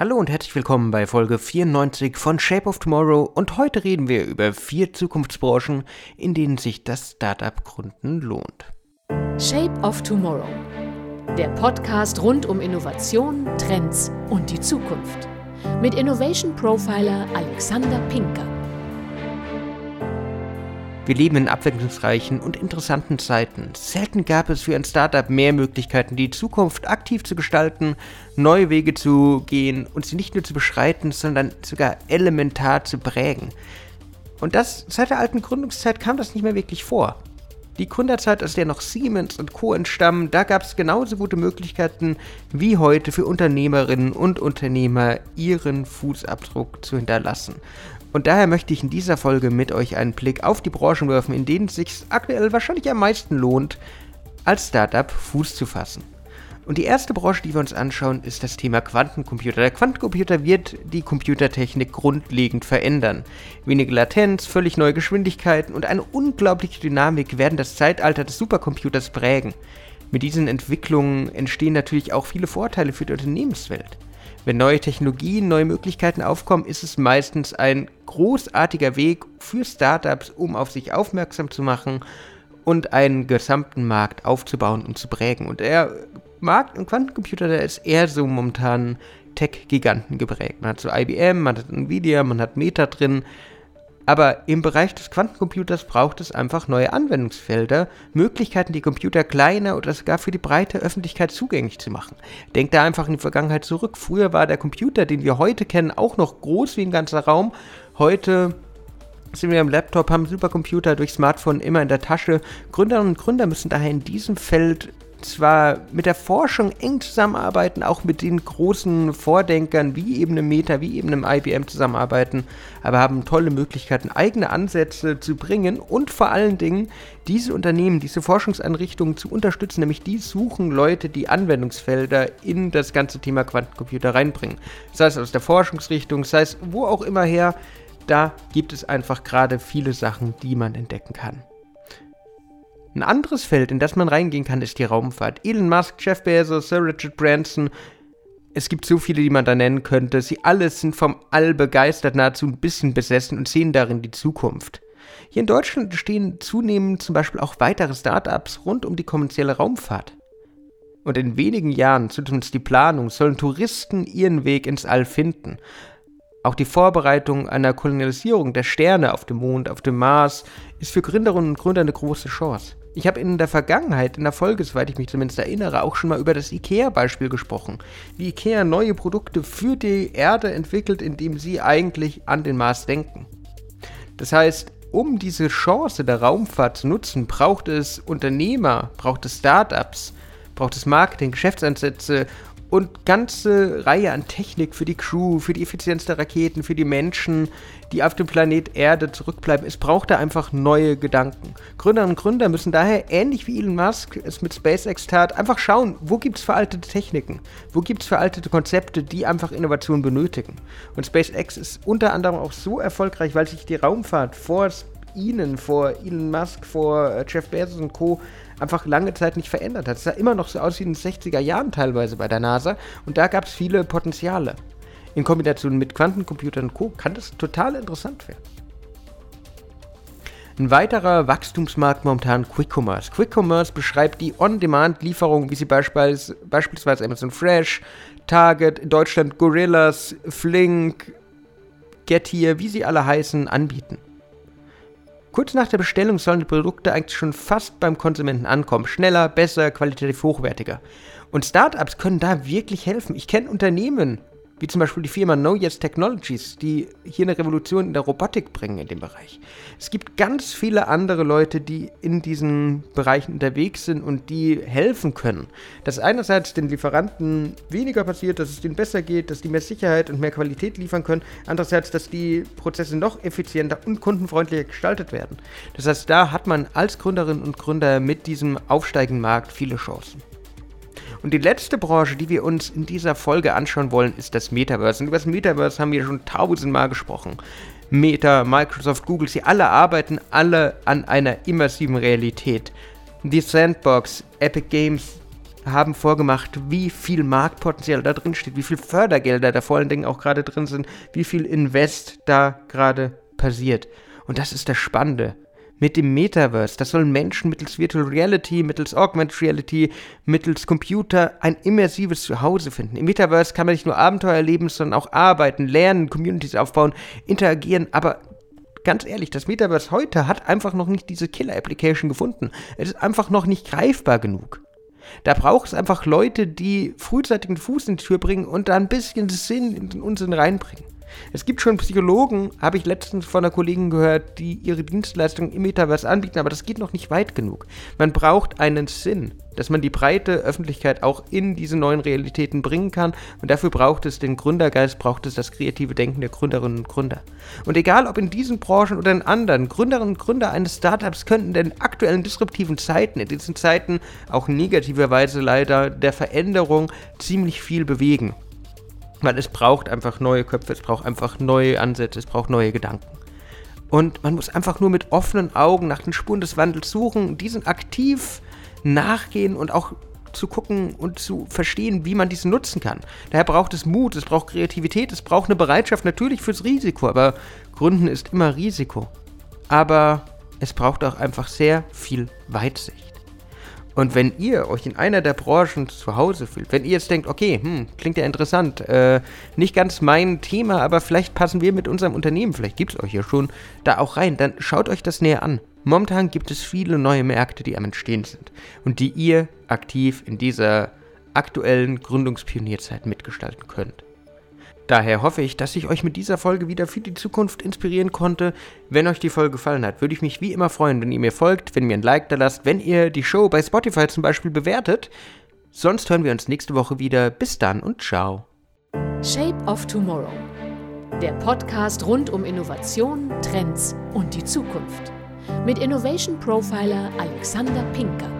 Hallo und herzlich willkommen bei Folge 94 von Shape of Tomorrow und heute reden wir über vier Zukunftsbranchen, in denen sich das Startup-Gründen lohnt. Shape of Tomorrow. Der Podcast rund um Innovation, Trends und die Zukunft. Mit Innovation Profiler Alexander Pinker. Wir leben in abwechslungsreichen und interessanten Zeiten. Selten gab es für ein Startup mehr Möglichkeiten, die Zukunft aktiv zu gestalten, neue Wege zu gehen und sie nicht nur zu beschreiten, sondern sogar elementar zu prägen. Und das seit der alten Gründungszeit kam das nicht mehr wirklich vor. Die Gründerzeit, aus der noch Siemens und Co. entstammen, da gab es genauso gute Möglichkeiten wie heute für Unternehmerinnen und Unternehmer, ihren Fußabdruck zu hinterlassen. Und daher möchte ich in dieser Folge mit euch einen Blick auf die Branchen werfen, in denen es sich aktuell wahrscheinlich am meisten lohnt, als Startup Fuß zu fassen. Und die erste Branche, die wir uns anschauen, ist das Thema Quantencomputer. Der Quantencomputer wird die Computertechnik grundlegend verändern. Wenige Latenz, völlig neue Geschwindigkeiten und eine unglaubliche Dynamik werden das Zeitalter des Supercomputers prägen. Mit diesen Entwicklungen entstehen natürlich auch viele Vorteile für die Unternehmenswelt. Wenn neue Technologien, neue Möglichkeiten aufkommen, ist es meistens ein großartiger Weg für Startups, um auf sich aufmerksam zu machen und einen gesamten Markt aufzubauen und zu prägen. Und der Markt im Quantencomputer, der ist eher so momentan Tech-Giganten geprägt. Man hat so IBM, man hat Nvidia, man hat Meta drin. Aber im Bereich des Quantencomputers braucht es einfach neue Anwendungsfelder, Möglichkeiten, die Computer kleiner oder sogar für die breite Öffentlichkeit zugänglich zu machen. Denkt da einfach in die Vergangenheit zurück. Früher war der Computer, den wir heute kennen, auch noch groß wie ein ganzer Raum. Heute sind wir am Laptop, haben Supercomputer durch Smartphone immer in der Tasche. Gründerinnen und Gründer müssen daher in diesem Feld zwar mit der Forschung eng zusammenarbeiten, auch mit den großen Vordenkern wie eben einem Meta, wie eben einem IBM zusammenarbeiten, aber haben tolle Möglichkeiten, eigene Ansätze zu bringen und vor allen Dingen diese Unternehmen, diese Forschungseinrichtungen zu unterstützen, nämlich die suchen Leute, die Anwendungsfelder in das ganze Thema Quantencomputer reinbringen. Sei es aus der Forschungsrichtung, sei es wo auch immer her, da gibt es einfach gerade viele Sachen, die man entdecken kann. Ein anderes Feld, in das man reingehen kann, ist die Raumfahrt. Elon Musk, Jeff Bezos, Sir Richard Branson. Es gibt so viele, die man da nennen könnte. Sie alle sind vom All begeistert, nahezu ein bisschen besessen und sehen darin die Zukunft. Hier in Deutschland stehen zunehmend zum Beispiel auch weitere Startups rund um die kommerzielle Raumfahrt. Und in wenigen Jahren, zumindest die Planung, sollen Touristen ihren Weg ins All finden. Auch die Vorbereitung einer Kolonialisierung der Sterne auf dem Mond, auf dem Mars, ist für Gründerinnen und Gründer eine große Chance. Ich habe in der Vergangenheit, in der Folge, soweit ich mich zumindest erinnere, auch schon mal über das IKEA-Beispiel gesprochen. Wie IKEA neue Produkte für die Erde entwickelt, indem sie eigentlich an den Mars denken. Das heißt, um diese Chance der Raumfahrt zu nutzen, braucht es Unternehmer, braucht es Startups, braucht es Marketing, Geschäftsansätze und ganze Reihe an Technik für die Crew, für die Effizienz der Raketen, für die Menschen, die auf dem Planet Erde zurückbleiben. Es braucht da einfach neue Gedanken. Gründerinnen und Gründer müssen daher, ähnlich wie Elon Musk es mit SpaceX tat, einfach schauen, wo gibt es veraltete Techniken, wo gibt es veraltete Konzepte, die einfach Innovation benötigen. Und SpaceX ist unter anderem auch so erfolgreich, weil sich die Raumfahrt vor ihnen, vor Elon Musk, vor äh, Jeff Bezos und Co einfach lange Zeit nicht verändert hat. Es sah immer noch so aus wie in den 60er Jahren teilweise bei der NASA und da gab es viele Potenziale. In Kombination mit Quantencomputern und Co. kann das total interessant werden. Ein weiterer Wachstumsmarkt momentan Quick Commerce. Quick Commerce beschreibt die On-Demand-Lieferung, wie sie beispielsweise, Amazon Fresh, Target, in Deutschland Gorillas, Flink, Getir, wie sie alle heißen, anbieten. Kurz nach der Bestellung sollen die Produkte eigentlich schon fast beim Konsumenten ankommen. Schneller, besser, qualitativ hochwertiger. Und Startups können da wirklich helfen. Ich kenne Unternehmen, wie zum Beispiel die Firma Know Yes Technologies, die hier eine Revolution in der Robotik bringen in dem Bereich. Es gibt ganz viele andere Leute, die in diesen Bereichen unterwegs sind und die helfen können. Dass einerseits den Lieferanten weniger passiert, dass es denen besser geht, dass die mehr Sicherheit und mehr Qualität liefern können, andererseits, dass die Prozesse noch effizienter und kundenfreundlicher gestaltet werden. Das heißt, da hat man als Gründerin und Gründer mit diesem aufsteigenden Markt viele Chancen. Und die letzte Branche, die wir uns in dieser Folge anschauen wollen, ist das Metaverse. Und über das Metaverse haben wir schon tausendmal gesprochen. Meta, Microsoft, Google, sie alle arbeiten alle an einer immersiven Realität. Die Sandbox, Epic Games, haben vorgemacht, wie viel Marktpotenzial da drin steht, wie viel Fördergelder da vor allen Dingen auch gerade drin sind, wie viel Invest da gerade passiert. Und das ist das Spannende. Mit dem Metaverse, das sollen Menschen mittels Virtual Reality, mittels Augmented Reality, mittels Computer ein immersives Zuhause finden. Im Metaverse kann man nicht nur Abenteuer erleben, sondern auch arbeiten, lernen, Communities aufbauen, interagieren, aber ganz ehrlich, das Metaverse heute hat einfach noch nicht diese Killer-Application gefunden. Es ist einfach noch nicht greifbar genug. Da braucht es einfach Leute, die frühzeitig den Fuß in die Tür bringen und da ein bisschen Sinn in den Unsinn reinbringen. Es gibt schon Psychologen, habe ich letztens von einer Kollegin gehört, die ihre Dienstleistungen im Metaverse anbieten, aber das geht noch nicht weit genug. Man braucht einen Sinn, dass man die breite Öffentlichkeit auch in diese neuen Realitäten bringen kann und dafür braucht es den Gründergeist, braucht es das kreative Denken der Gründerinnen und Gründer. Und egal ob in diesen Branchen oder in anderen, Gründerinnen und Gründer eines Startups könnten in den aktuellen disruptiven Zeiten, in diesen Zeiten auch negativerweise leider der Veränderung ziemlich viel bewegen. Weil es braucht einfach neue Köpfe, es braucht einfach neue Ansätze, es braucht neue Gedanken. Und man muss einfach nur mit offenen Augen nach den Spuren des Wandels suchen, diesen aktiv nachgehen und auch zu gucken und zu verstehen, wie man diesen nutzen kann. Daher braucht es Mut, es braucht Kreativität, es braucht eine Bereitschaft natürlich fürs Risiko, aber Gründen ist immer Risiko. Aber es braucht auch einfach sehr viel Weitsicht. Und wenn ihr euch in einer der Branchen zu Hause fühlt, wenn ihr jetzt denkt, okay, hm, klingt ja interessant, äh, nicht ganz mein Thema, aber vielleicht passen wir mit unserem Unternehmen, vielleicht gibt es euch ja schon, da auch rein, dann schaut euch das näher an. Momentan gibt es viele neue Märkte, die am Entstehen sind und die ihr aktiv in dieser aktuellen Gründungspionierzeit mitgestalten könnt. Daher hoffe ich, dass ich euch mit dieser Folge wieder für die Zukunft inspirieren konnte. Wenn euch die Folge gefallen hat, würde ich mich wie immer freuen, wenn ihr mir folgt, wenn ihr mir ein Like da lasst, wenn ihr die Show bei Spotify zum Beispiel bewertet. Sonst hören wir uns nächste Woche wieder. Bis dann und ciao. Shape of Tomorrow. Der Podcast rund um Innovation, Trends und die Zukunft. Mit Innovation Profiler Alexander Pinker.